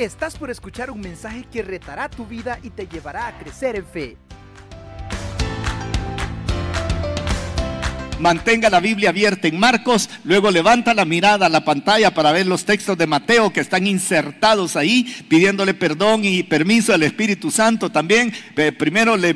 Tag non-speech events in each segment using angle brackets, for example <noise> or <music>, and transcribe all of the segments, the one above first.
Estás por escuchar un mensaje que retará tu vida y te llevará a crecer en fe. Mantenga la Biblia abierta en Marcos, luego levanta la mirada a la pantalla para ver los textos de Mateo que están insertados ahí, pidiéndole perdón y permiso al Espíritu Santo también. Primero le,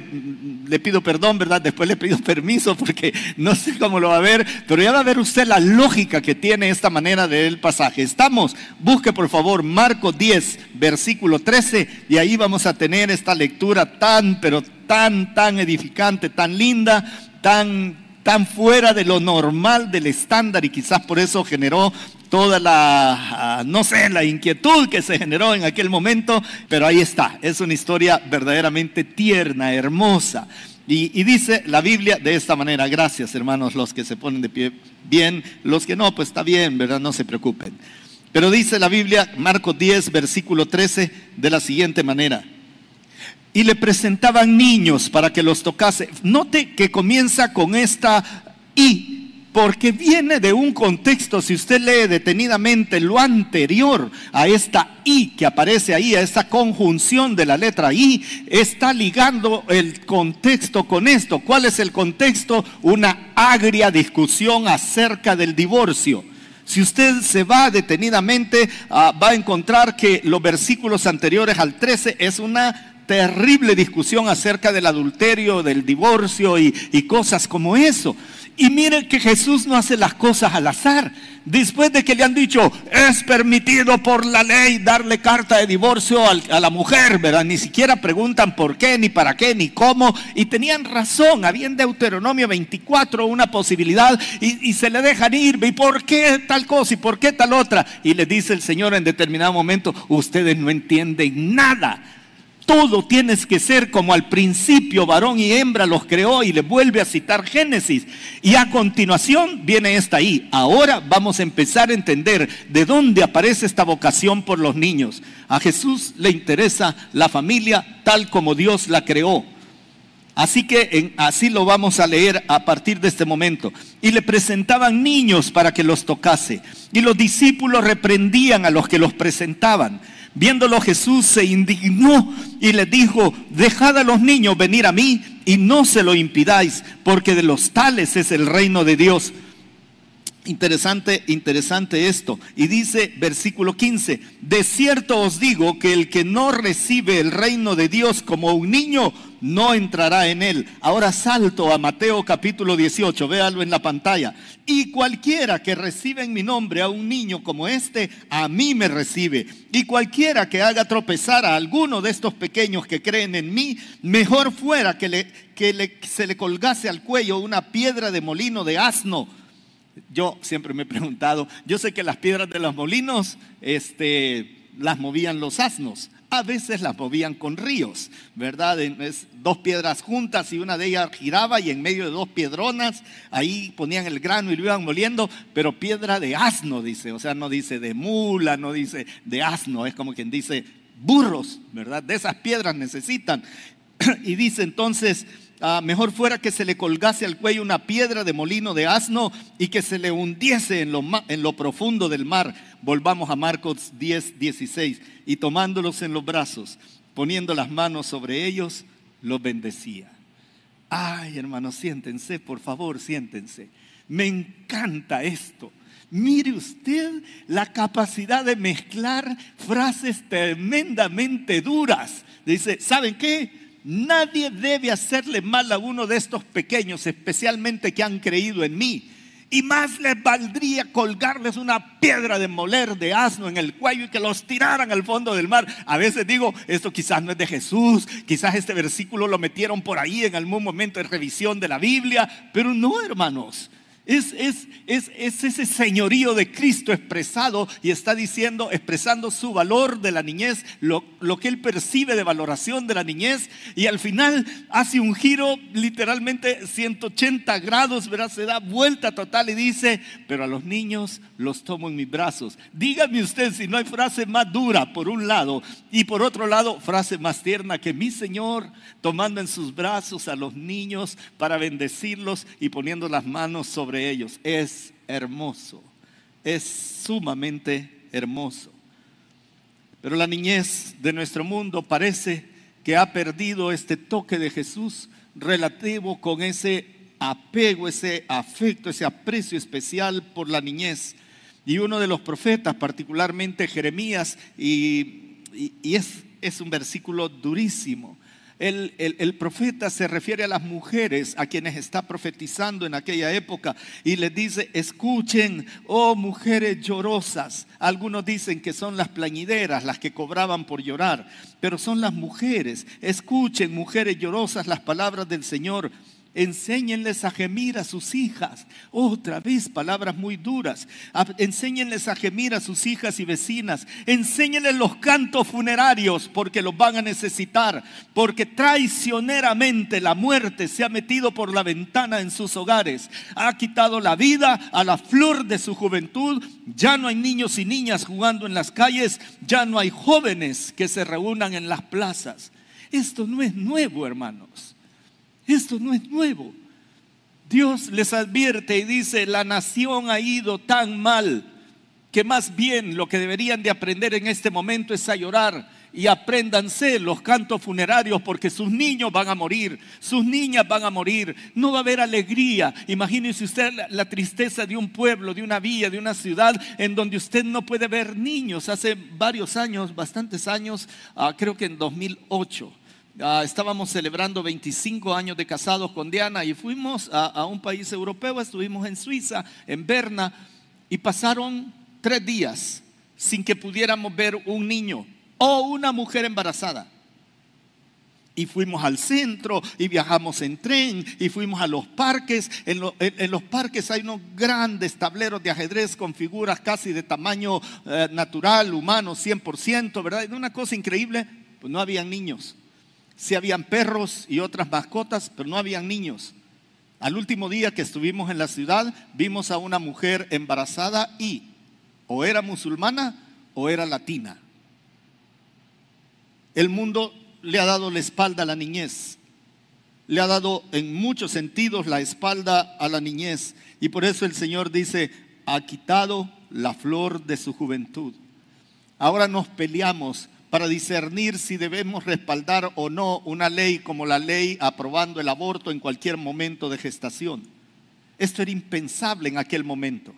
pido perdón, ¿verdad? Después le pido <laughs> permiso porque no sé cómo lo va a ver, pero ya va a ver usted la lógica que tiene esta manera del pasaje. Estamos, busque por favor Marcos 10, versículo 13, y ahí vamos a tener esta lectura tan, pero tan, tan edificante, tan linda, tan tan fuera de lo normal, del estándar, y quizás por eso generó toda la, ah, no sé, la inquietud que se generó en aquel momento, pero ahí está, es una historia verdaderamente tierna, hermosa. Y, y, dice la Biblia de esta manera, gracias hermanos los que se ponen de pie bien, los que no, pues está bien, ¿verdad? No se preocupen. Pero dice la Biblia, Marcos 10, versículo 13, de la siguiente manera y le presentaban niños para que los tocase. Note que comienza con esta y, porque viene de un contexto, si usted lee detenidamente lo anterior a esta y que aparece ahí, a esta conjunción de la letra y, está ligando el contexto con esto. ¿Cuál es el contexto? Una agria discusión acerca del divorcio. Si usted se va detenidamente, ah, va a encontrar que los versículos anteriores al 13 es una terrible discusión acerca del adulterio, del divorcio y, cosas como eso. Y mire que Jesús no hace las cosas al azar. Después de que le han dicho, es permitido por la ley darle carta de divorcio a la mujer, ¿verdad? Ni siquiera preguntan por qué, ni para qué, ni cómo. Y tenían razón, había en Deuteronomio 24 una posibilidad y se le dejan ir. ¿Y por qué tal cosa y por qué tal otra? Y le dice el Señor en determinado momento, ustedes no entienden nada todo tienes que ser como al principio, varón y hembra los creó y le vuelve a citar Génesis. Y a continuación viene esta ahí. Ahora vamos a empezar a entender de dónde aparece esta vocación por los niños. A Jesús le interesa la familia tal como Dios la creó. Así que así lo vamos a leer a partir de este momento. Y le presentaban niños para que los tocase. Y los discípulos reprendían a los que los presentaban. Viéndolo Jesús se indignó y le dijo, dejad a los niños venir a mí y no se lo impidáis, porque de los tales es el reino de Dios. Interesante, interesante esto. Y dice versículo 15, de cierto os digo que el que no recibe el reino de Dios como un niño, no entrará en él. Ahora salto a Mateo capítulo 18, véalo en la pantalla. Y cualquiera que recibe en mi nombre a un niño como este, a mí me recibe. Y cualquiera que haga tropezar a alguno de estos pequeños que creen en mí, mejor fuera que, le, que se le colgase al cuello una piedra de molino de asno. Yo siempre me he preguntado, yo sé que las piedras de los molinos este, las movían los asnos, a veces las movían con ríos, ¿verdad? Es dos piedras juntas y una de ellas giraba y en medio de dos piedronas ahí ponían el grano y lo iban moliendo, pero piedra de asno dice, o sea, no dice de mula, no dice de asno, es como quien dice burros, ¿verdad? De esas piedras necesitan. <clears throat> Y dice entonces, Ah, mejor fuera que se le colgase al cuello una piedra de molino de asno y que se le hundiese en lo, en lo profundo del mar. Volvamos a Marcos 10, 16. Y tomándolos en los brazos, poniendo las manos sobre ellos, los bendecía. Ay, hermanos, siéntense, por favor, siéntense. Me encanta esto. Mire usted la capacidad de mezclar frases tremendamente duras. Dice, ¿saben qué? Nadie debe hacerle mal a uno de estos pequeños, especialmente que han creído en mí. Y más les valdría colgarles una piedra de moler de asno en el cuello y que los tiraran al fondo del mar. A veces digo, esto quizás no es de Jesús, quizás este versículo lo metieron por ahí en algún momento de revisión de la Biblia, pero no, hermanos. Es, es, es, ese señorío de Cristo expresado y está diciendo, expresando su valor de la niñez, lo, lo, que él percibe de valoración de la niñez y al final hace un giro literalmente 180 grados, ¿verdad? se da vuelta total y dice, pero a los niños los tomo en mis brazos. Dígame usted si no hay frase más dura por un lado y por otro lado frase más tierna que mi Señor tomando en sus brazos a los niños para bendecirlos y poniendo las manos sobre ellos. Es hermoso, es sumamente hermoso. Pero la niñez de nuestro mundo parece que ha perdido este toque de Jesús relativo con ese apego, ese afecto, ese aprecio especial por la niñez. Y uno de los profetas, particularmente Jeremías, y, es, es un versículo durísimo, el, profeta se refiere a las mujeres a quienes está profetizando en aquella época y les dice, escuchen, oh mujeres llorosas. Algunos dicen que son las plañideras las que cobraban por llorar, pero son las mujeres. Escuchen, mujeres llorosas, las palabras del Señor Enséñenles a gemir a sus hijas. Otra vez, palabras muy duras. Enséñenles a gemir a sus hijas y vecinas. Enséñenles los cantos funerarios porque los van a necesitar. Porque traicioneramente la muerte se ha metido por la ventana en sus hogares. Ha quitado la vida a la flor de su juventud. Ya no hay niños y niñas jugando en las calles. Ya no hay jóvenes que se reúnan en las plazas. Esto no es nuevo, hermanos. Esto no es nuevo. Dios les advierte y dice, la nación ha ido tan mal que más bien lo que deberían de aprender en este momento es a llorar y apréndanse los cantos funerarios porque sus niños van a morir, sus niñas van a morir, no va a haber alegría. Imagínese usted la, tristeza de un pueblo, de una villa, de una ciudad en donde usted no puede ver niños. Hace varios años, bastantes años, ah, creo que en 2008 Ah, estábamos celebrando 25 años de casados con Diana y fuimos a, un país europeo, estuvimos en Suiza, en Berna, y pasaron tres días sin que pudiéramos ver un niño o una mujer embarazada. Y fuimos al centro y viajamos en tren y fuimos a los parques. En, los parques hay unos grandes tableros de ajedrez con figuras casi de tamaño eh, natural, humano, 100%, ¿verdad? Una cosa increíble, pues no habían niños. Sí habían perros y otras mascotas, pero no habían niños. Al último día que estuvimos en la ciudad, vimos a una mujer embarazada y o era musulmana o era latina. El mundo le ha dado la espalda a la niñez. Le ha dado en muchos sentidos la espalda a la niñez. Y por eso el Señor dice, ha quitado la flor de su juventud. Ahora nos peleamos para discernir si debemos respaldar o no una ley como la ley aprobando el aborto en cualquier momento de gestación. Esto era impensable en aquel momento.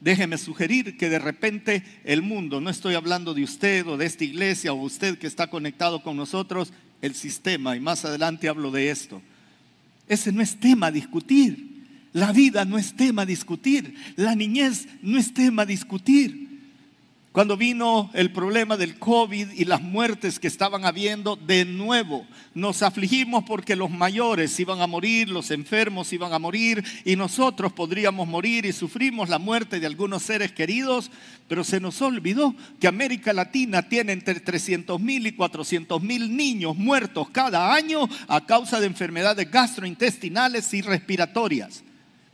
Déjeme sugerir que de repente el mundo, no estoy hablando de usted o de esta iglesia o usted que está conectado con nosotros, el sistema, y más adelante hablo de esto. Ese no es tema a discutir. La vida no es tema a discutir. La niñez no es tema a discutir. Cuando vino el problema del COVID y las muertes que estaban habiendo, de nuevo nos afligimos porque los mayores iban a morir, los enfermos iban a morir y nosotros podríamos morir y sufrimos la muerte de algunos seres queridos, pero se nos olvidó que América Latina tiene entre 300 mil y 400 mil niños muertos cada año a causa de enfermedades gastrointestinales y respiratorias.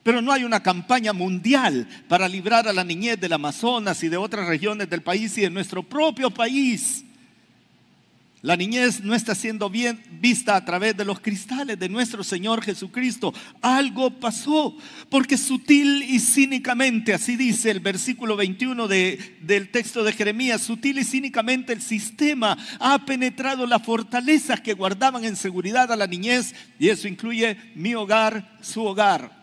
Pero no hay una campaña mundial para librar a la niñez del Amazonas y de otras regiones del país y de nuestro propio país. La niñez no está siendo bien vista a través de los cristales de nuestro Señor Jesucristo. Algo pasó, porque sutil y cínicamente, así dice el versículo 21 del texto de Jeremías, sutil y cínicamente el sistema ha penetrado las fortalezas que guardaban en seguridad a la niñez, y eso incluye mi hogar, su hogar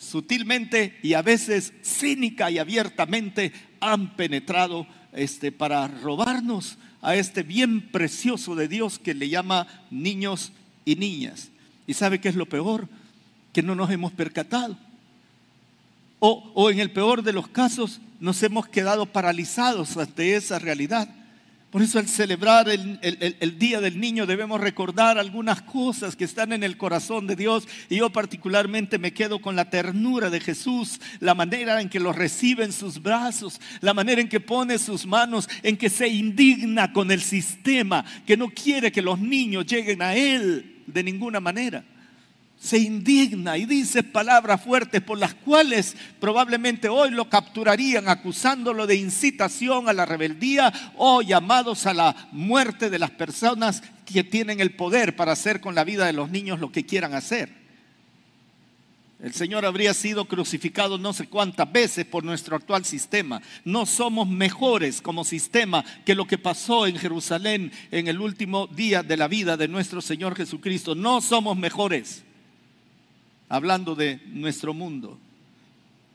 sutilmente y a veces cínica y abiertamente han penetrado este, para robarnos a este bien precioso de Dios que le llama niños y niñas. ¿Y sabe qué es lo peor? Que no nos hemos percatado. O, o en el peor de los casos nos hemos quedado paralizados ante esa realidad. Por eso al celebrar el, Día del Niño debemos recordar algunas cosas que están en el corazón de Dios. Y yo particularmente me quedo con la ternura de Jesús, la manera en que lo recibe en sus brazos, la manera en que pone sus manos, en que se indigna con el sistema, que no quiere que los niños lleguen a Él de ninguna manera se indigna y dice palabras fuertes por las cuales probablemente hoy lo capturarían acusándolo de incitación a la rebeldía o llamados a la muerte de las personas que tienen el poder para hacer con la vida de los niños lo que quieran hacer. El Señor habría sido crucificado no sé cuántas veces por nuestro actual sistema. No somos mejores como sistema que lo que pasó en Jerusalén en el último día de la vida de nuestro Señor Jesucristo. No somos mejores. Hablando de nuestro mundo.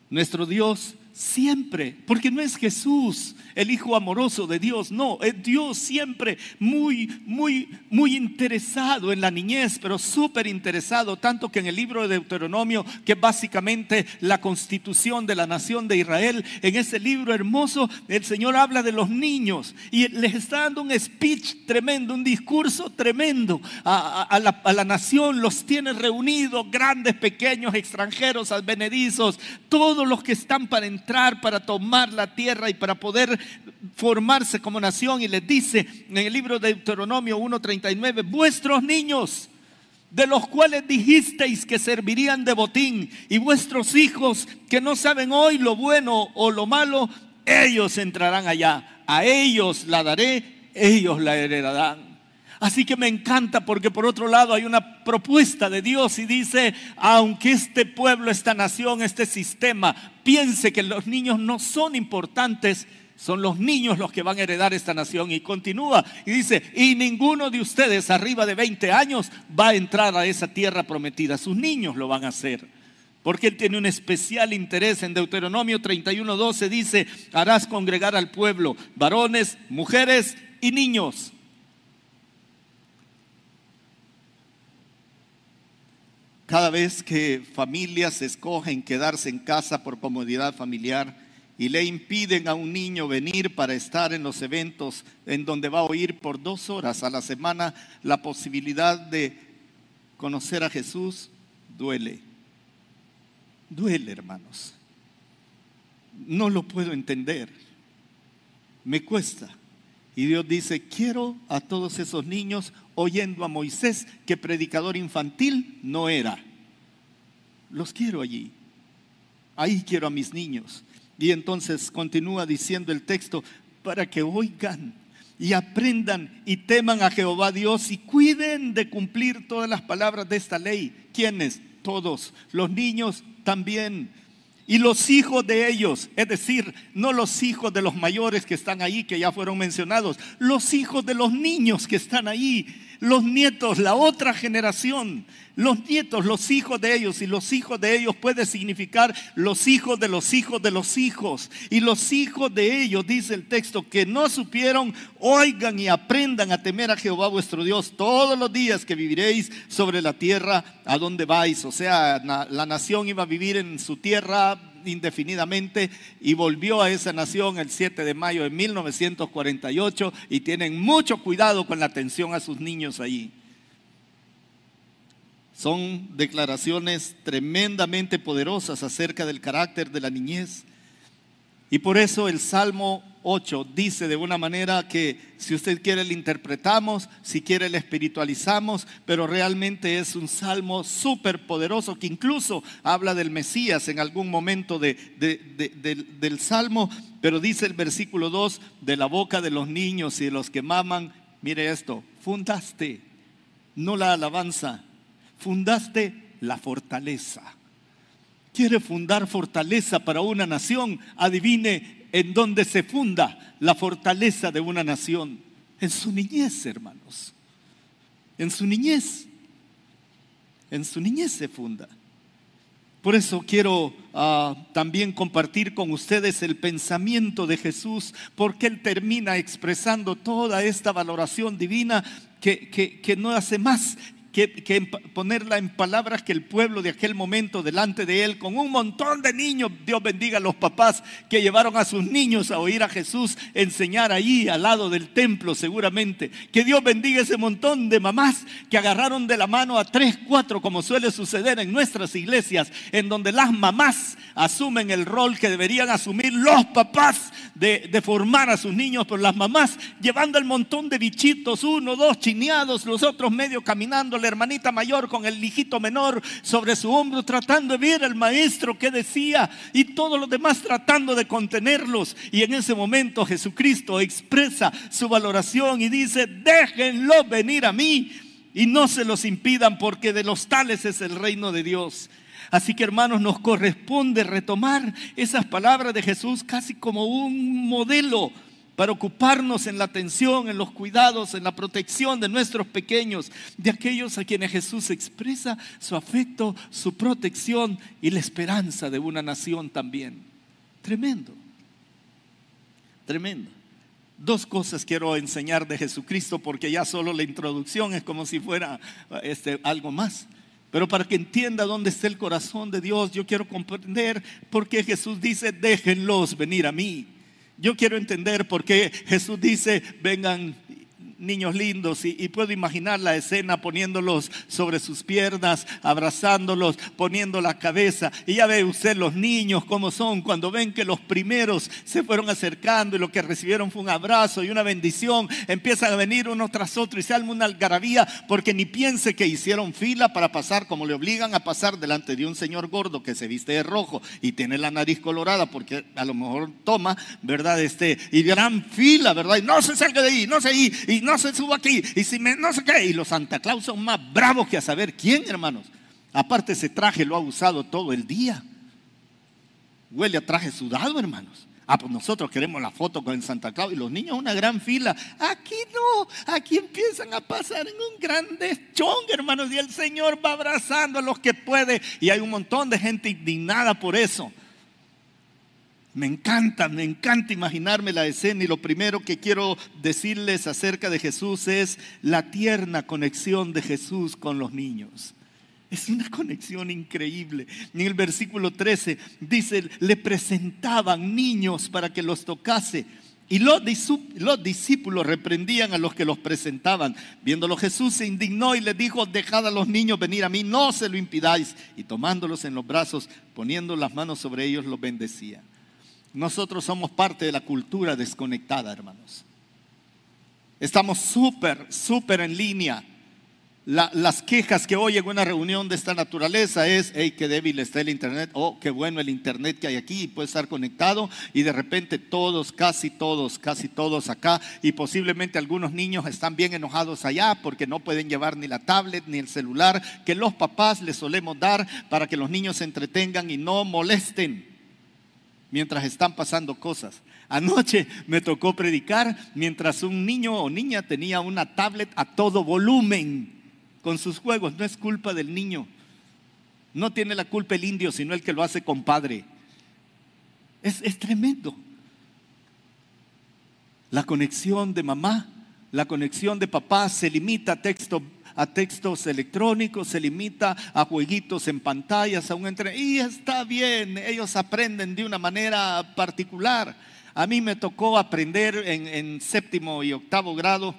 Nuestro Dios siempre, porque no es Jesús el hijo amoroso de Dios, no, es Dios siempre muy, muy, muy interesado en la niñez, pero súper interesado, tanto que en el libro de Deuteronomio, que es básicamente la constitución de la nación de Israel, en ese libro hermoso, el Señor habla de los niños y les está dando un speech tremendo, un discurso tremendo a, la, a la nación, los tiene reunidos, grandes, pequeños, extranjeros, advenedizos, todos los que están para para tomar la tierra y para poder formarse como nación. Y les dice en el libro de Deuteronomio 1.39, vuestros niños, de los cuales dijisteis que servirían de botín, y vuestros hijos que no saben hoy lo bueno o lo malo, ellos entrarán allá. A ellos la daré, ellos la heredarán. Así que me encanta porque por otro lado hay una propuesta de Dios y dice, aunque este pueblo, esta nación, este sistema piense que los niños no son importantes, son los niños los que van a heredar esta nación. Y continúa y dice, y ninguno de ustedes arriba de 20 años va a entrar a esa tierra prometida, sus niños lo van a hacer. Porque Él tiene un especial interés. En Deuteronomio 31.12 dice, harás congregar al pueblo, varones, mujeres y niños Cada vez que familias escogen quedarse en casa por comodidad familiar y le impiden a un niño venir para estar en los eventos en donde va a oír por dos horas a la semana la posibilidad de conocer a Jesús, duele. Duele, hermanos. No lo puedo entender. Me cuesta. Y Dios dice, quiero a todos esos niños oyendo a Moisés, que predicador infantil no era. Los quiero allí. Ahí quiero a mis niños. Y entonces continúa diciendo el texto, para que oigan y aprendan y teman a Jehová Dios y cuiden de cumplir todas las palabras de esta ley. ¿Quiénes? Todos. Los niños también y los hijos de ellos, es decir, no los hijos de los mayores que están ahí, que ya fueron mencionados, los hijos de los niños que están ahí, los nietos, la otra generación, los nietos, los hijos de ellos, y los hijos de ellos puede significar los hijos de los hijos de los hijos, y los hijos de ellos, dice el texto, que no supieron, oigan y aprendan a temer a Jehová vuestro Dios todos los días que viviréis sobre la tierra a donde vais. O sea, la nación iba a vivir en su tierra indefinidamente y volvió a esa nación el 7 de mayo de 1948 y tienen mucho cuidado con la atención a sus niños allí. Son declaraciones tremendamente poderosas acerca del carácter de la niñez. Y por eso el Salmo 8 dice de una manera que si usted quiere le interpretamos, si quiere le espiritualizamos, pero realmente es un salmo súper poderoso que incluso habla del Mesías en algún momento de, del salmo, pero dice el versículo 2, de la boca de los niños y de los que maman, mire esto, fundaste, no la alabanza, fundaste la fortaleza. Quiere fundar fortaleza para una nación, adivine en donde se funda la fortaleza de una nación. En su niñez, hermanos. En su niñez. En su niñez se funda. Por eso quiero ah, también compartir con ustedes el pensamiento de Jesús, porque Él termina expresando toda esta valoración divina que, que no hace más que, ponerla en palabras que el pueblo de aquel momento delante de él, con un montón de niños, Dios bendiga a los papás que llevaron a sus niños a oír a Jesús enseñar allí al lado del templo seguramente. Que Dios bendiga ese montón de mamás que agarraron de la mano a tres, cuatro, como suele suceder en nuestras iglesias, en donde las mamás asumen el rol que deberían asumir los papás de, de formar a sus niños, pero las mamás llevando el montón de bichitos, uno, dos chineados, los otros medio caminando hermanita mayor con el hijito menor sobre su hombro, tratando de ver al maestro que decía y todos los demás tratando de contenerlos. Y en ese momento Jesucristo expresa su valoración y dice, déjenlo venir a mí y no se los impidan porque de los tales es el reino de Dios. Así que hermanos, nos corresponde retomar esas palabras de Jesús casi como un modelo para ocuparnos en la atención, en los cuidados, en la protección de nuestros pequeños, de aquellos a quienes Jesús expresa su afecto, su protección y la esperanza de una nación también. Tremendo, tremendo. Dos cosas quiero enseñar de Jesucristo porque ya solo la introducción es como si fuera este, algo más. Pero para que entienda dónde está el corazón de Dios, yo quiero comprender por qué Jesús dice, déjenlos venir a mí. Yo quiero entender por qué Jesús dice, vengan niños lindos y, puedo imaginar la escena poniéndolos sobre sus piernas, abrazándolos, poniendo la cabeza. Y ya ve usted los niños cómo son cuando ven que los primeros se fueron acercando y lo que recibieron fue un abrazo y una bendición. Empiezan a venir uno tras otro y se alma una algarabía porque ni piense que hicieron fila para pasar como le obligan a pasar delante de un señor gordo que se viste de rojo y tiene la nariz colorada porque a lo mejor toma, ¿verdad? Este, y gran fila, ¿verdad? Y no se salga de ahí, no se ahí, y no se suba aquí, y si me, no sé qué. Y los Santa Claus son más bravos que a saber quién, hermanos. Aparte, ese traje lo ha usado todo el día. Huele a traje sudado, hermanos. Ah, pues nosotros queremos la foto con el Santa Claus y los niños una gran fila. Aquí no, aquí empiezan a pasar en un gran deschón, hermanos, y el Señor va abrazando a los que puede. Y hay un montón de gente indignada por eso. Me encanta, me encanta imaginarme la escena y lo primero que quiero decirles acerca de Jesús es la tierna conexión de Jesús con los niños. Es una conexión increíble. En el versículo 13 dice, le presentaban niños para que los tocase. Y los, los, discípulos reprendían a los que los presentaban. Viéndolo Jesús se indignó y le dijo, dejad a los niños venir a mí, no se lo impidáis. Y tomándolos en los brazos, poniendo las manos sobre ellos, los bendecía. Nosotros somos parte de la cultura desconectada, hermanos. Estamos súper, súper en línea. las quejas que oye en una reunión de esta naturaleza es, hey, qué débil está el Internet, oh, qué bueno el Internet que hay aquí y puede estar conectado y de repente todos, casi todos, casi todos acá y posiblemente algunos niños están bien enojados allá porque no pueden llevar ni la tablet ni el celular que los papás les solemos dar para que los niños se entretengan y no molesten mientras están pasando cosas. Anoche me tocó predicar mientras un niño o niña tenía una tablet a todo volumen con sus juegos. No es culpa del niño. No tiene la culpa el indio, sino el que lo hace compadre. Es, es tremendo. La conexión de mamá, la conexión de papá se limita a texto a textos electrónicos, se limita a jueguitos en pantallas, a un entre... Y está bien, ellos aprenden de una manera particular. A mí me tocó aprender en, séptimo y octavo grado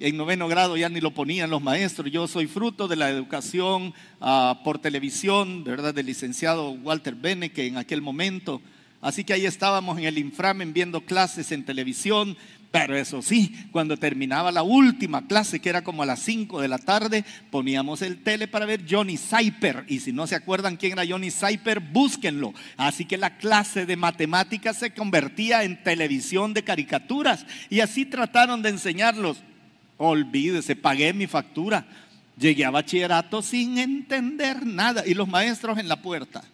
en noveno grado ya ni lo ponían los maestros. Yo soy fruto de la educación ah, por televisión, ¿verdad? Del licenciado Walter Beneke en aquel momento. Así que ahí estábamos en el inframen viendo clases en televisión, pero eso sí, cuando terminaba la última clase, que era como a las 5 de la tarde, poníamos el tele para ver Johnny Cyper. Y si no se acuerdan quién era Johnny Cyper, búsquenlo. Así que la clase de matemáticas se convertía en televisión de caricaturas. Y así trataron de enseñarlos. Olvídese, pagué mi factura. Llegué a bachillerato sin entender nada. Y los maestros en la puerta,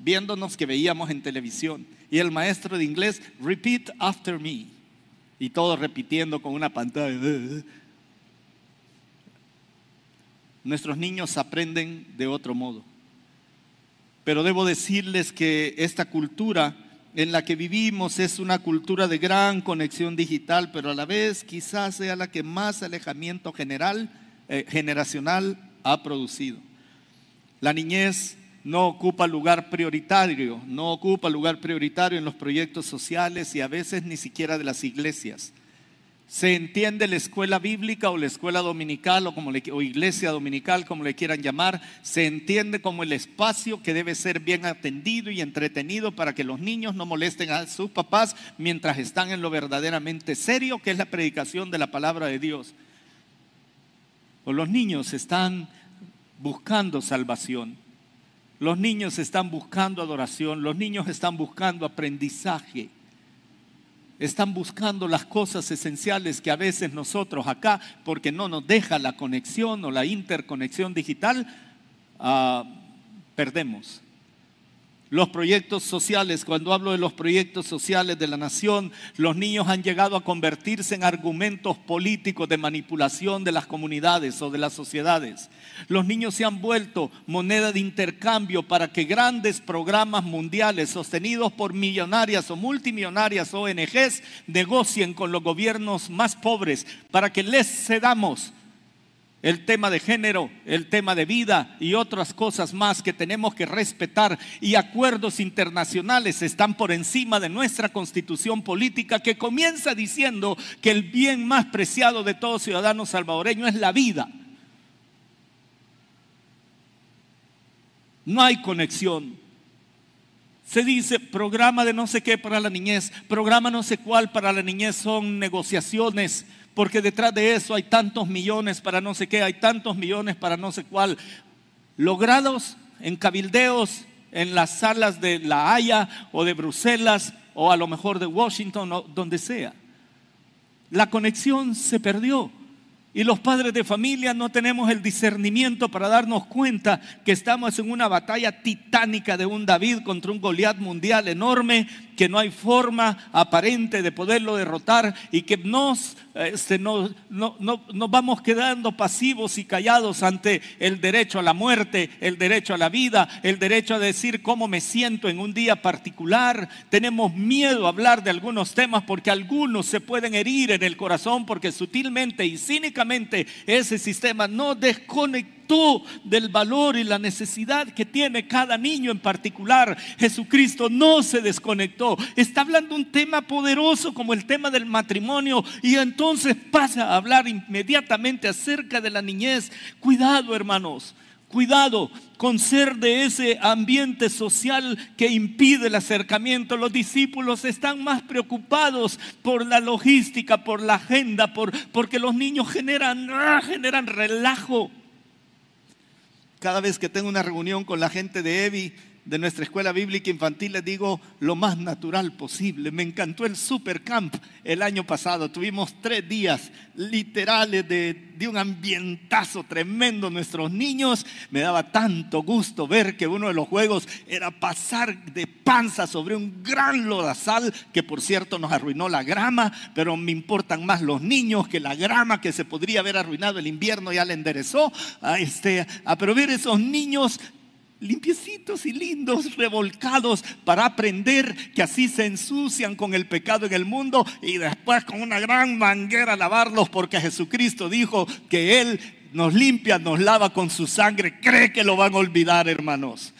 viéndonos que veíamos en televisión. Y el maestro de inglés, repeat after me y todos repitiendo con una pantalla. Nuestros niños aprenden de otro modo. Pero debo decirles que esta cultura en la que vivimos es una cultura de gran conexión digital, pero a la vez quizás sea la que más alejamiento general, eh, generacional ha producido. La niñez no ocupa lugar prioritario, no ocupa lugar prioritario en los proyectos sociales y a veces ni siquiera de las iglesias. Se entiende la escuela bíblica o la escuela dominical o, como o iglesia dominical, como le quieran llamar, se entiende como el espacio que debe ser bien atendido y entretenido para que los niños no molesten a sus papás mientras están en lo verdaderamente serio, que es la predicación de la palabra de Dios. O los niños están buscando salvación. Los niños están buscando adoración, los niños están buscando aprendizaje, están buscando las cosas esenciales que a veces nosotros acá, porque no nos deja la conexión o la interconexión digital, ah, perdemos. Los proyectos sociales, cuando hablo de los proyectos sociales de la nación, los niños han llegado a convertirse en argumentos políticos de manipulación de las comunidades o de las sociedades. Los niños se han vuelto moneda de intercambio para que grandes programas mundiales sostenidos por millonarias o multimillonarias ONGs negocien con los gobiernos más pobres para que les cedamos el tema de género, el tema de vida y otras cosas más que tenemos que respetar y acuerdos internacionales están por encima de nuestra constitución política que comienza diciendo que el bien más preciado de todo ciudadano salvadoreño es la vida. No hay conexión. Se dice programa de no sé qué para la niñez, programa no sé cuál para la niñez son negociaciones porque detrás de eso hay tantos millones para no sé qué, hay tantos millones para no sé cuál, logrados en cabildeos, en las salas de La Haya o de Bruselas o a lo mejor de Washington o donde sea. La conexión se perdió. Y los padres de familia no tenemos el discernimiento para darnos cuenta que estamos en una batalla titánica de un David contra un Goliat mundial enorme que no hay forma aparente de poderlo derrotar y que nos, este, no, nos vamos quedando pasivos y callados ante el derecho a la muerte, el derecho a la vida, el derecho a decir cómo me siento en un día particular. Tenemos miedo a hablar de algunos temas porque algunos se pueden herir en el corazón porque sutilmente y cínicamente ese sistema no desconecta del valor y la necesidad que tiene cada niño en particular. Jesucristo no se desconectó. Está hablando un tema poderoso como el tema del matrimonio y entonces pasa a hablar inmediatamente acerca de la niñez. Cuidado, hermanos. Cuidado con ser de ese ambiente social que impide el acercamiento. Los discípulos están más preocupados por la logística, por la agenda, por, porque los niños generan, ah, generan relajo. Cada vez que tengo una reunión con la gente de EVI, de nuestra escuela bíblica infantil, les digo lo más natural posible. Me encantó el Super Camp el año pasado. Tuvimos tres días literales de, un ambientazo tremendo. Nuestros niños, me daba tanto gusto ver que uno de los juegos era pasar de panza sobre un gran lodazal, que por cierto nos arruinó la grama, pero me importan más los niños que la grama que se podría haber arruinado el invierno, ya le enderezó. A este, a, pero ver esos niños limpiecitos y lindos, revolcados, para aprender que así se ensucian con el pecado en el mundo y después con una gran manguera lavarlos porque Jesucristo dijo que Él nos limpia, nos lava con su sangre. ¿Cree que lo van a olvidar, hermanos?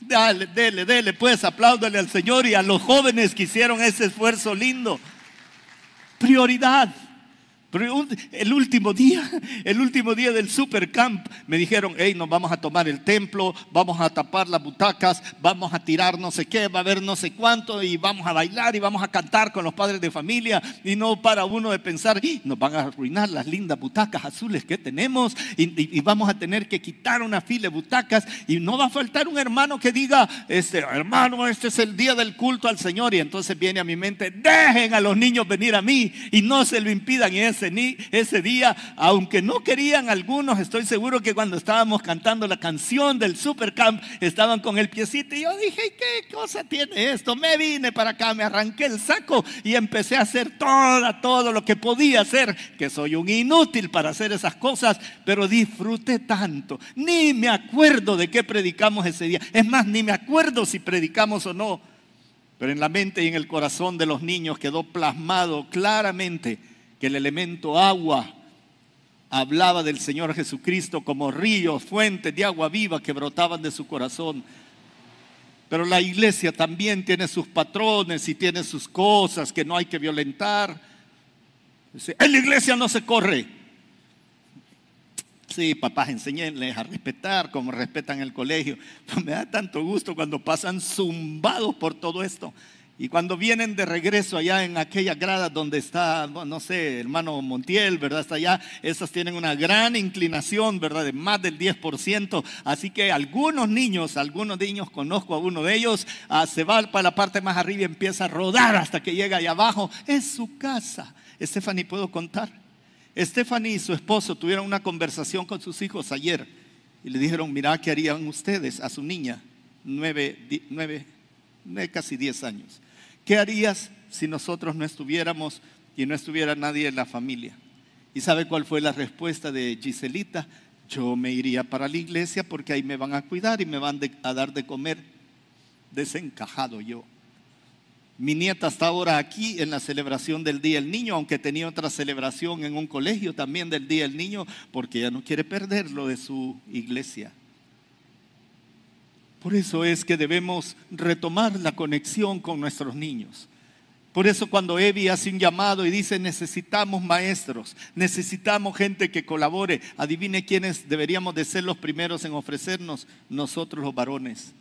Dale, dele, dele, pues apláudale al Señor y a los jóvenes que hicieron ese esfuerzo lindo. Prioridad. Pero el último día, el último día del supercamp, me dijeron, hey, nos vamos a tomar el templo, vamos a tapar las butacas, vamos a tirar no sé qué, va a haber no sé cuánto y vamos a bailar y vamos a cantar con los padres de familia. Y no para uno de pensar, nos van a arruinar las lindas butacas azules que tenemos y, vamos a tener que quitar una fila de butacas y no va a faltar un hermano que diga, este hermano, este es el día del culto al Señor. Y entonces viene a mi mente, dejen a los niños venir a mí y no se lo impidan. Y es ese, día, aunque no querían algunos, estoy seguro que cuando estábamos cantando la canción del Supercamp, estaban con el piecito y yo dije, ¿qué cosa tiene esto? Me vine para acá, me arranqué el saco y empecé a hacer toda, todo lo que podía hacer, que soy un inútil para hacer esas cosas, pero disfruté tanto. Ni me acuerdo de qué predicamos ese día. Es más, ni me acuerdo si predicamos o no. Pero en la mente y en el corazón de los niños quedó plasmado claramente que el elemento agua hablaba del Señor Jesucristo como ríos, fuentes de agua viva que brotaban de su corazón. Pero la iglesia también tiene sus patrones y tiene sus cosas que no hay que violentar. En la iglesia no se corre. Sí, papás, enséñenles a respetar como respetan el colegio. <laughs> me da tanto gusto cuando pasan zumbados por todo esto. Y cuando vienen de regreso allá en aquella grada donde está, no sé, hermano Montiel, ¿verdad? Está allá, esas tienen una gran inclinación, ¿verdad? De más del 10%. Así que algunos niños, algunos niños, conozco a uno de ellos, ah, se va para la parte más arriba y empieza a rodar hasta que llega allá abajo. Es su casa. Stephanie, ¿puedo contar? Stephanie y su esposo tuvieron una conversación con sus hijos ayer y le dijeron, mira, ¿qué harían ustedes a su niña? nueve, nueve, casi diez años. ¿Qué harías si nosotros no estuviéramos y no estuviera nadie en la familia? ¿Y sabe cuál fue la respuesta de Giselita? Yo me iría para la iglesia porque ahí me van a cuidar y me van a dar de comer. Desencajado yo. Mi nieta está ahora aquí en la celebración del Día del Niño, aunque tenía otra celebración en un colegio también del Día del Niño, porque ella no quiere perderlo de su iglesia. Por eso es que debemos retomar la conexión con nuestros niños. Por eso cuando Evi hace un llamado y dice necesitamos maestros, necesitamos gente que colabore, adivine quiénes deberíamos de ser los primeros en ofrecernos, nosotros los varones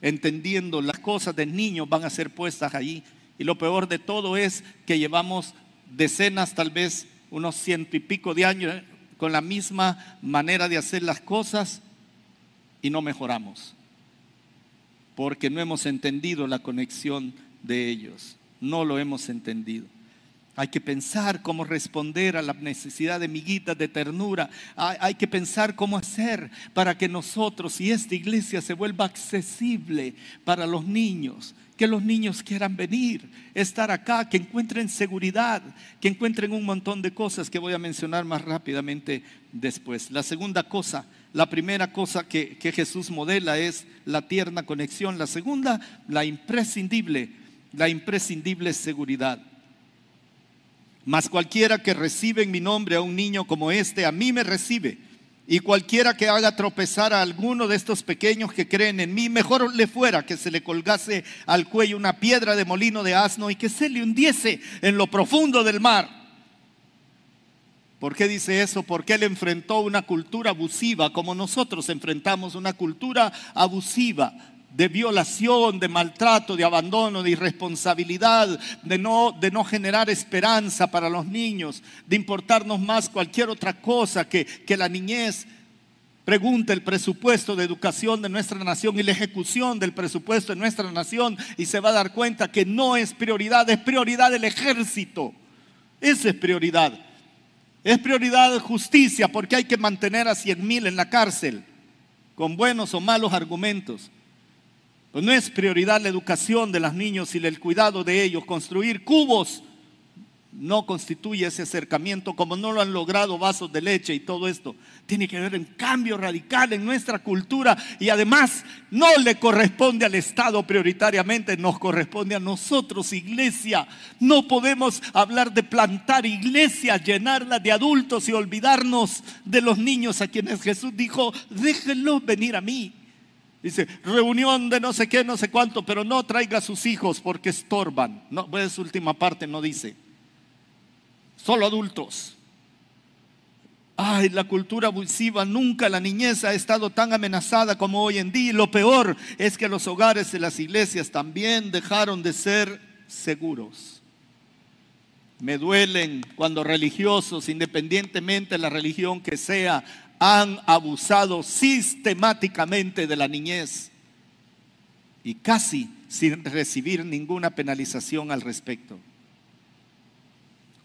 entendiendo las cosas del niño van a ser puestas allí. Y lo peor de todo es que llevamos decenas, tal vez unos ciento y pico de años eh, con la misma manera de hacer las cosas y no mejoramos. Porque no hemos entendido la conexión de ellos. No lo hemos entendido. Hay que pensar cómo responder a la necesidad de miguitas de ternura. Hay, que pensar cómo hacer para que nosotros y esta iglesia se vuelva accesible para los niños. Que los niños quieran venir, estar acá, que encuentren seguridad, que encuentren un montón de cosas que voy a mencionar más rápidamente después. La segunda cosa, la primera cosa que, Jesús modela es la tierna conexión. La segunda, la imprescindible, la imprescindible seguridad. Mas cualquiera que recibe en mi nombre a un niño como este, a mí me recibe. Y cualquiera que haga tropezar a alguno de estos pequeños que creen en mí, mejor le fuera que se le colgase al cuello una piedra de molino de asno y que se le hundiese en lo profundo del mar. ¿Por qué dice eso? Porque él enfrentó una cultura abusiva como nosotros enfrentamos una cultura abusiva de violación, de maltrato, de abandono, de irresponsabilidad, de no, generar esperanza para los niños, de importarnos más cualquier otra cosa que, la niñez. Pregunta el presupuesto de educación de nuestra nación y la ejecución del presupuesto de nuestra nación y se va a dar cuenta que no es prioridad, es prioridad el ejército. Esa es prioridad. Es prioridad justicia porque hay que mantener a cien mil en la cárcel con buenos o malos argumentos. Pues no es prioridad la educación de los niños y el cuidado de ellos. Construir cubos no constituye ese acercamiento como no lo han logrado vasos de leche y todo esto. Tiene que haber un cambio radical en nuestra cultura y además no le corresponde al Estado prioritariamente, nos corresponde a nosotros, iglesia. No podemos hablar de plantar iglesia, llenarla de adultos y olvidarnos de los niños a quienes Jesús dijo, déjenlos venir a mí. Dice, reunión de no sé qué, no sé cuánto, pero no traiga a sus hijos porque estorban. No, pues última parte no dice. Solo adultos. Ay, la cultura abusiva, nunca la niñez ha estado tan amenazada como hoy en día. Y lo peor es que los hogares de las iglesias también dejaron de ser seguros. Me duelen cuando religiosos, independientemente de la religión que sea, han abusado sistemáticamente de la niñez y casi sin recibir ninguna penalización al respecto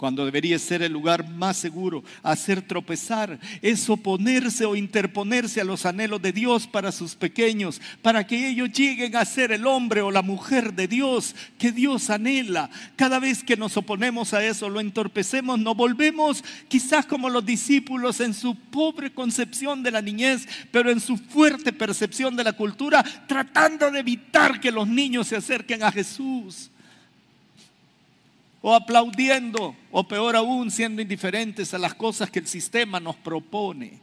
cuando debería ser el lugar más seguro, hacer tropezar, es oponerse o interponerse a los anhelos de Dios para sus pequeños, para que ellos lleguen a ser el hombre o la mujer de Dios que Dios anhela. Cada vez que nos oponemos a eso, lo entorpecemos, nos volvemos quizás como los discípulos en su pobre concepción de la niñez, pero en su fuerte percepción de la cultura, tratando de evitar que los niños se acerquen a Jesús o aplaudiendo, o peor aún, siendo indiferentes a las cosas que el sistema nos propone.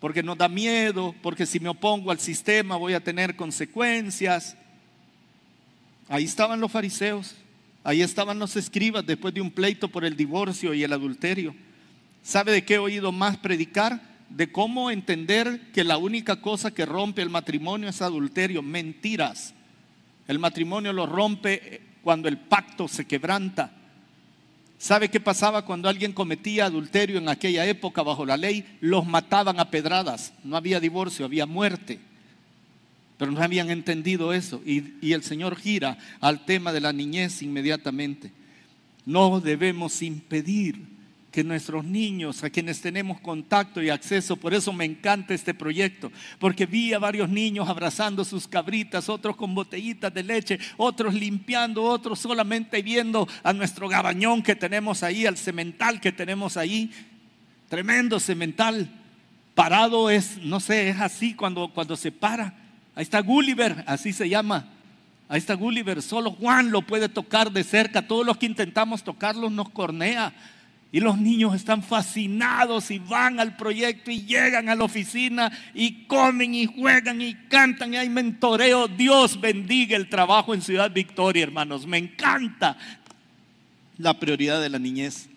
Porque nos da miedo, porque si me opongo al sistema voy a tener consecuencias. Ahí estaban los fariseos, ahí estaban los escribas después de un pleito por el divorcio y el adulterio. ¿Sabe de qué he oído más predicar? De cómo entender que la única cosa que rompe el matrimonio es adulterio. Mentiras. El matrimonio lo rompe cuando el pacto se quebranta. ¿Sabe qué pasaba cuando alguien cometía adulterio en aquella época bajo la ley? Los mataban a pedradas. No había divorcio, había muerte. Pero no habían entendido eso. Y, y el Señor gira al tema de la niñez inmediatamente. No debemos impedir que nuestros niños, a quienes tenemos contacto y acceso, por eso me encanta este proyecto, porque vi a varios niños abrazando sus cabritas, otros con botellitas de leche, otros limpiando, otros solamente viendo a nuestro gabañón que tenemos ahí, al cemental que tenemos ahí, tremendo cemental. Parado es, no sé, es así cuando, cuando se para. Ahí está Gulliver, así se llama. Ahí está Gulliver, solo Juan lo puede tocar de cerca. Todos los que intentamos tocarlo nos cornea. Y los niños están fascinados y van al proyecto y llegan a la oficina y comen y juegan y cantan y hay mentoreo. Dios bendiga el trabajo en Ciudad Victoria, hermanos. Me encanta la prioridad de la niñez.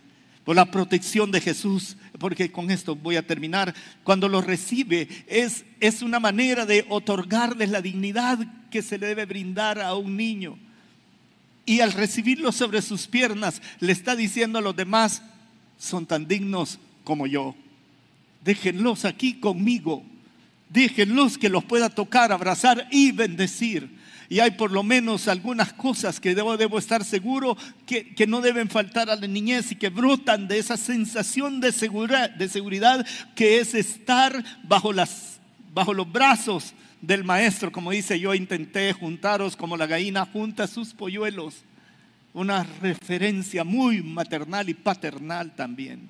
Por la protección de Jesús, porque con esto voy a terminar. Cuando lo recibe es, es una manera de otorgarles la dignidad que se le debe brindar a un niño. Y al recibirlo sobre sus piernas, le está diciendo a los demás, son tan dignos como yo. Déjenlos aquí conmigo. Déjenlos que los pueda tocar, abrazar y bendecir. Y hay por lo menos algunas cosas que debo, debo estar seguro que, que, no deben faltar a la niñez y que brotan de esa sensación de seguridad, de seguridad que es estar bajo, las, bajo los brazos del maestro. Como dice, yo intenté juntaros como la gallina junta sus polluelos una referencia muy maternal y paternal también.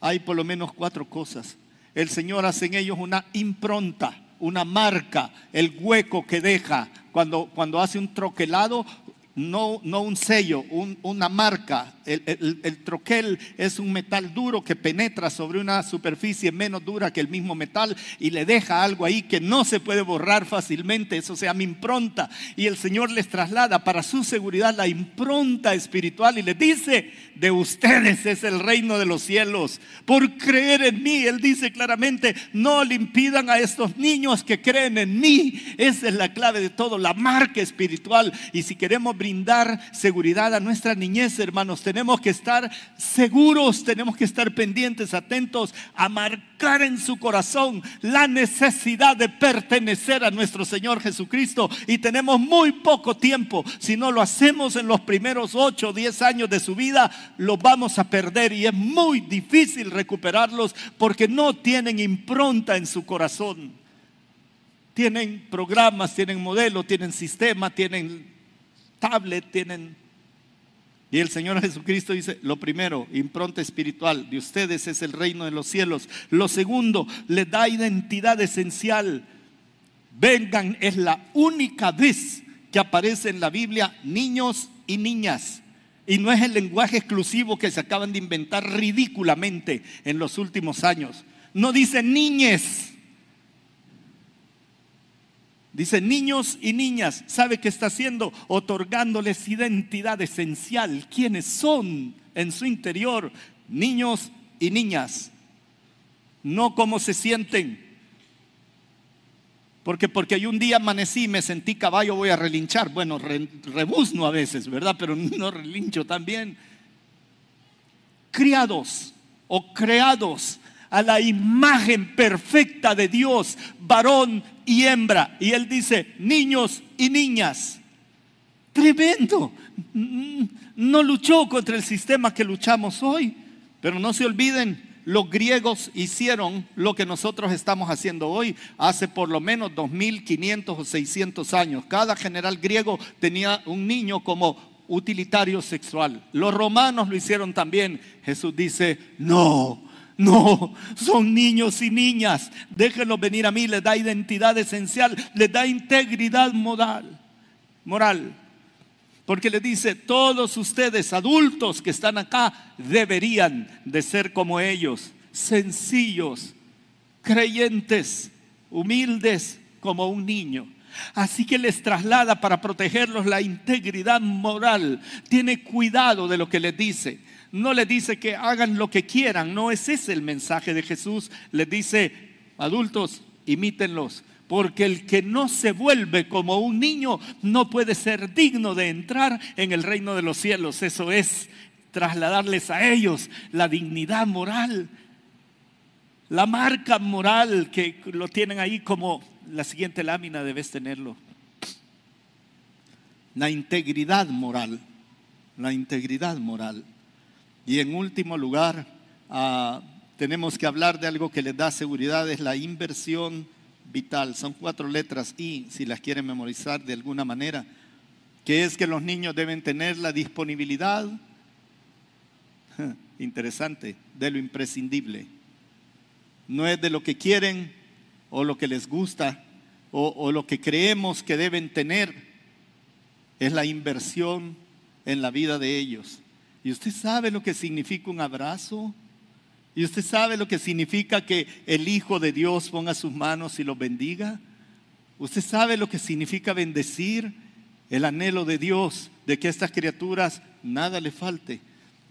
Hay por lo menos cuatro cosas. El Señor hace en ellos una impronta, una marca, el hueco que deja. Cuando, cuando hace un troquelado, no, no un sello, una marca. El, troquel es un metal duro que penetra sobre una superficie menos dura que el mismo metal y le deja algo ahí que no se puede borrar fácilmente. Eso se llama impronta. Y el Señor les traslada para su seguridad la impronta espiritual y les dice, de ustedes es el reino de los cielos. Por creer en mí, Él dice claramente, no le impidan a estos niños que creen en mí. Esa es la clave de todo, la marca espiritual. Y si queremos brindar seguridad a nuestra niñez, hermanos. Tenemos que estar seguros, tenemos que estar pendientes, atentos a marcar en su corazón la necesidad de pertenecer a nuestro Señor Jesucristo. Y tenemos muy poco tiempo. Si no lo hacemos en los primeros 8 o 10 años de su vida, lo vamos a perder y es muy difícil recuperarlos porque no tienen impronta en su corazón. Tienen programas, tienen modelo, tienen sistema, tienen tablet, tienen... Y el Señor Jesucristo dice, lo primero, impronta espiritual de ustedes es el reino de los cielos. Lo segundo, le da identidad esencial. Vengan, es la única vez que aparece en la Biblia niños y niñas. Y no es el lenguaje exclusivo que se acaban de inventar ridículamente en los últimos años. No dice niñes, Dice, niños y niñas, ¿sabe qué está haciendo? Otorgándoles identidad esencial. ¿Quiénes son en su interior? Niños y niñas. No cómo se sienten. Porque porque hay un día amanecí y me sentí caballo, voy a relinchar. Bueno, rebuzno a veces, ¿verdad? Pero <laughs> no relincho también. Criados o creados a la imagen perfecta de Dios, varón y hembra. Y él dice, niños y niñas. Tremendo. No luchó contra el sistema que luchamos hoy. Pero no se olviden, los griegos hicieron lo que nosotros estamos haciendo hoy hace por lo menos 2500 o 600 años. Cada general griego tenía un niño como utilitario sexual. Los romanos lo hicieron también. Jesús dice, no, no, son niños y niñas. Déjenlos venir a mí, les da identidad esencial, les da integridad moral. Moral. Porque le dice, todos ustedes adultos que están acá deberían de ser como ellos, sencillos, creyentes, humildes como un niño. Así que les traslada para protegerlos la integridad moral. Tiene cuidado de lo que les dice no le dice que hagan lo que quieran, no es ese el mensaje de Jesús. Le dice, adultos, imítenlos, porque el que no se vuelve como un niño no puede ser digno de entrar en el reino de los cielos. Eso es trasladarles a ellos la dignidad moral, la marca moral que lo tienen ahí como la siguiente lámina debes tenerlo. La integridad moral, la integridad moral. Y en último lugar, ah, tenemos que hablar de algo que les da seguridad, es la inversión vital. Son cuatro letras y si las quieren memorizar de alguna manera, que es que los niños deben tener la disponibilidad, <laughs> interesante, de lo imprescindible. No es de lo que quieren o lo que les gusta o lo que creemos que deben tener, es la inversión en la vida de ellos. ¿Y usted sabe lo que significa un abrazo? ¿Y usted sabe lo que significa que el Hijo de Dios ponga sus manos y los bendiga? ¿Usted sabe lo que significa bendecir? El anhelo de Dios de que a estas criaturas nada le falte.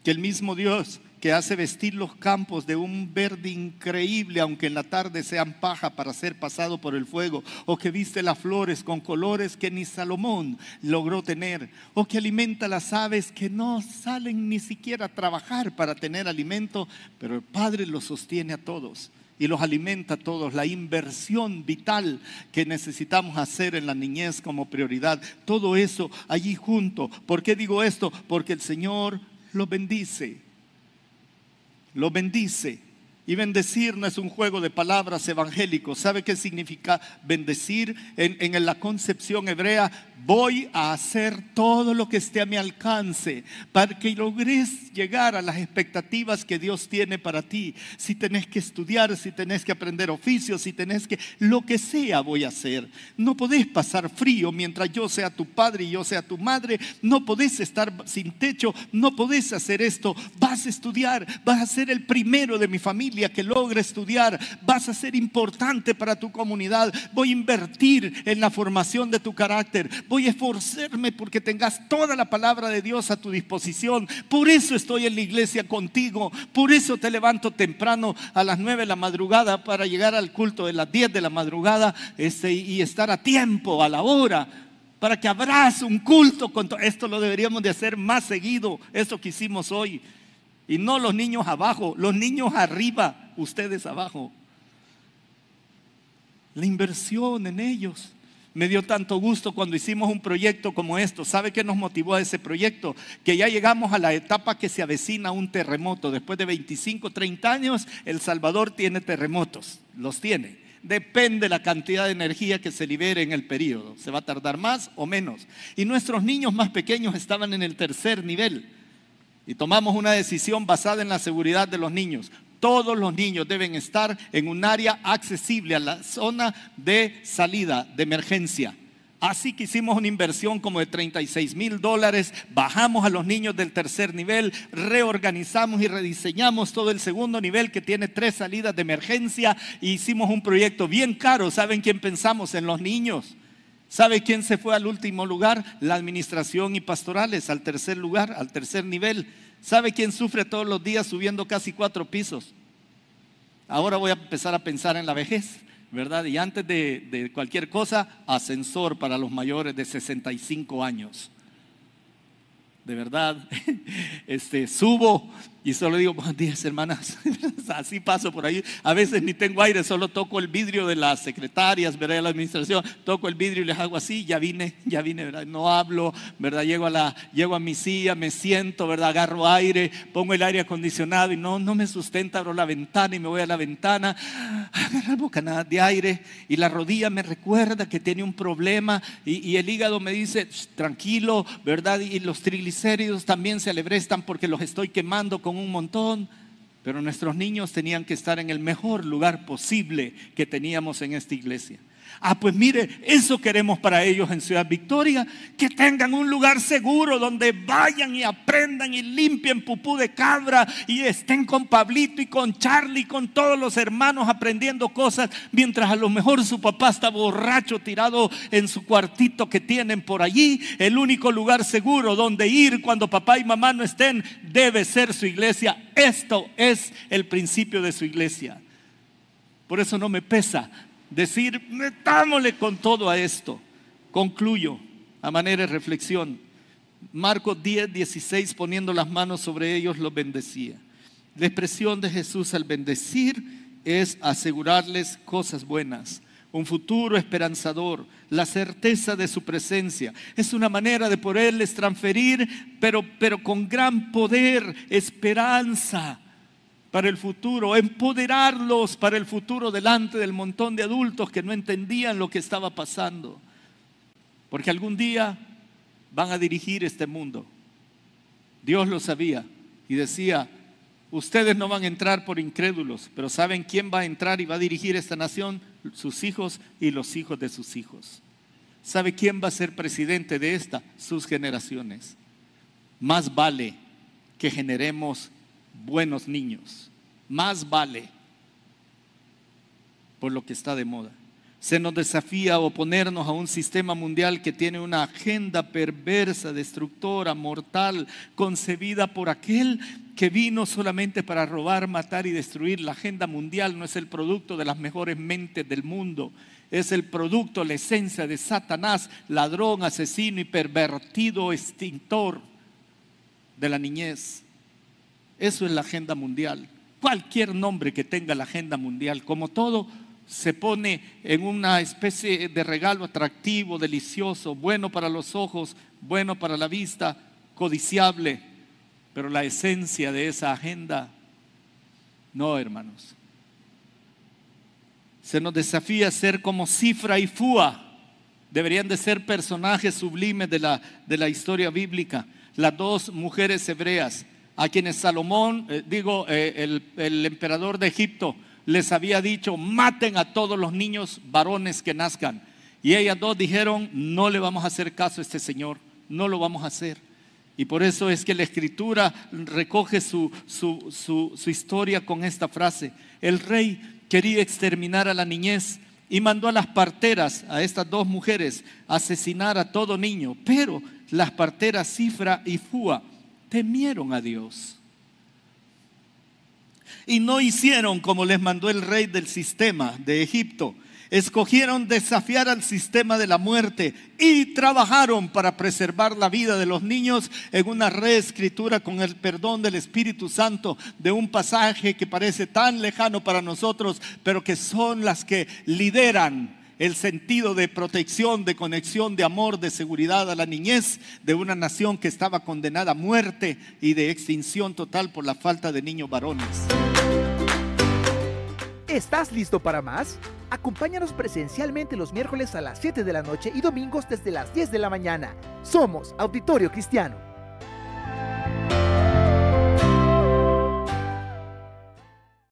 Que el mismo Dios que hace vestir los campos de un verde increíble, aunque en la tarde sean paja para ser pasado por el fuego, o que viste las flores con colores que ni Salomón logró tener, o que alimenta las aves que no salen ni siquiera a trabajar para tener alimento, pero el Padre los sostiene a todos y los alimenta a todos, la inversión vital que necesitamos hacer en la niñez como prioridad, todo eso allí junto. ¿Por qué digo esto? Porque el Señor lo bendice lo bendice. Y bendecir no es un juego de palabras evangélicos. ¿Sabe qué significa bendecir? En, en, la concepción hebrea, voy a hacer todo lo que esté a mi alcance para que logres llegar a las expectativas que Dios tiene para ti. Si tenés que estudiar, si tenés que aprender oficios, si tenés que, lo que sea voy a hacer. No podés pasar frío mientras yo sea tu padre y yo sea tu madre. No podés estar sin techo, no podés hacer esto. Vas a estudiar, vas a ser el primero de mi familia que logre estudiar, vas a ser importante para tu comunidad, voy a invertir en la formación de tu carácter, voy a esforzarme porque tengas toda la palabra de Dios a tu disposición. Por eso estoy en la iglesia contigo, por eso te levanto temprano a las 9 de la madrugada para llegar al culto de las 10 de la madrugada este, y estar a tiempo, a la hora para que abras un culto con esto lo deberíamos de hacer más seguido, esto que hicimos hoy. Y no los niños abajo, los niños arriba, ustedes abajo. La inversión en ellos. Me dio tanto gusto cuando hicimos un proyecto como esto. ¿Sabe qué nos motivó a ese proyecto? Que ya llegamos a la etapa que se avecina un terremoto. Después de 25, 30 años, El Salvador tiene terremotos. Los tiene. Depende la cantidad de energía que se libere en el periodo. Se va a tardar más o menos. Y nuestros niños más pequeños estaban en el tercer nivel y tomamos una decisión basada en la seguridad de los niños. Todos los niños deben estar en un área accesible a la zona de salida, de emergencia. Así que hicimos una inversión como de 36 mil dólares, bajamos a los niños del tercer nivel, reorganizamos y rediseñamos todo el segundo nivel que tiene tres salidas de emergencia e hicimos un proyecto bien caro. ¿Saben quién pensamos? En los niños. ¿Sabe quién se fue al último lugar? La administración y pastorales, al tercer lugar, al tercer nivel. ¿Sabe quién sufre todos los días subiendo casi cuatro pisos? Ahora voy a empezar a pensar en la vejez, ¿verdad? Y antes de, cualquier cosa, ascensor para los mayores de 65 años. De verdad, <laughs> este, subo y solo digo, buenos días hermanas. <laughs> Así paso por ahí. A veces ni tengo aire, solo toco el vidrio de las secretarias, ¿verdad? De la administración, toco el vidrio y les hago así, ya vine, ya vine, ¿verdad? No hablo, ¿verdad? Llego a, la, llego a mi silla, me siento, ¿verdad? Agarro aire, pongo el aire acondicionado y no, no me sustenta, abro la ventana y me voy a la ventana, agarro bocanada de aire y la rodilla me recuerda que tiene un problema y, y el hígado me dice, tranquilo, ¿verdad? Y los triglicéridos también se alebrestan porque los estoy quemando con un montón, pero nuestros niños tenían que estar en el mejor lugar posible que teníamos en esta iglesia. Ah, pues mire, eso queremos para ellos en Ciudad Victoria, que tengan un lugar seguro donde vayan y aprendan y limpien pupú de cabra y estén con Pablito y con Charlie y con todos los hermanos aprendiendo cosas, mientras a lo mejor su papá está borracho tirado en su cuartito que tienen por allí. El único lugar seguro donde ir cuando papá y mamá no estén debe ser su iglesia. Esto es el principio de su iglesia. Por eso no me pesa decir, metámosle con todo a esto. Concluyo a manera de reflexión. Marcos 10, 16, poniendo las manos sobre ellos, los bendecía. La expresión de Jesús al bendecir es asegurarles cosas buenas. un futuro esperanzador, la certeza de su presencia. Es una manera de poderles transferir, pero, pero con gran poder, esperanza para el futuro, empoderarlos para el futuro delante del montón de adultos que no entendían lo que estaba pasando. Porque algún día van a dirigir este mundo. Dios lo sabía y decía, ustedes no van a entrar por incrédulos, pero ¿saben quién va a entrar y va a dirigir esta nación? Sus hijos y los hijos de sus hijos. ¿Sabe quién va a ser presidente de esta? Sus generaciones. Más vale que generemos buenos niños. Más vale por lo que está de moda. Se nos desafía a oponernos a un sistema mundial que tiene una agenda perversa, destructora, mortal, concebida por aquel que vino solamente para robar, matar y destruir. La agenda mundial no es el producto de las mejores mentes del mundo, es el producto, la esencia de Satanás, ladrón, asesino y pervertido extintor de la niñez. Eso es la agenda mundial. Cualquier nombre que tenga la agenda mundial, como todo, se pone en una especie de regalo atractivo, delicioso, bueno para los ojos, bueno para la vista, codiciable. Pero la esencia de esa agenda, no, hermanos. Se nos desafía a ser como Cifra y Fua. Deberían de ser personajes sublimes de la, de la historia bíblica. Las dos mujeres hebreas a quienes Salomón, eh, digo, eh, el, emperador de Egipto, les había dicho, maten a todos los niños varones que nazcan. Y ellas dos dijeron, no le vamos a hacer caso a este señor, no lo vamos a hacer. Y por eso es que la escritura recoge su, su, su, su, historia con esta frase. El rey quería exterminar a la niñez y mandó a las parteras, a estas dos mujeres, asesinar a todo niño. Pero las parteras Cifra y Fua temieron a Dios. Y no hicieron como les mandó el rey del sistema de Egipto. Escogieron desafiar al sistema de la muerte y trabajaron para preservar la vida de los niños en una reescritura con el perdón del Espíritu Santo de un pasaje que parece tan lejano para nosotros, pero que son las que lideran el sentido de protección, de conexión, de amor, de seguridad a la niñez de una nación que estaba condenada a muerte y de extinción total por la falta de niños varones. ¿Estás listo para más? Acompáñanos presencialmente los miércoles a las 7 de la noche y domingos desde las 10 de la mañana. Somos Auditorio Cristiano.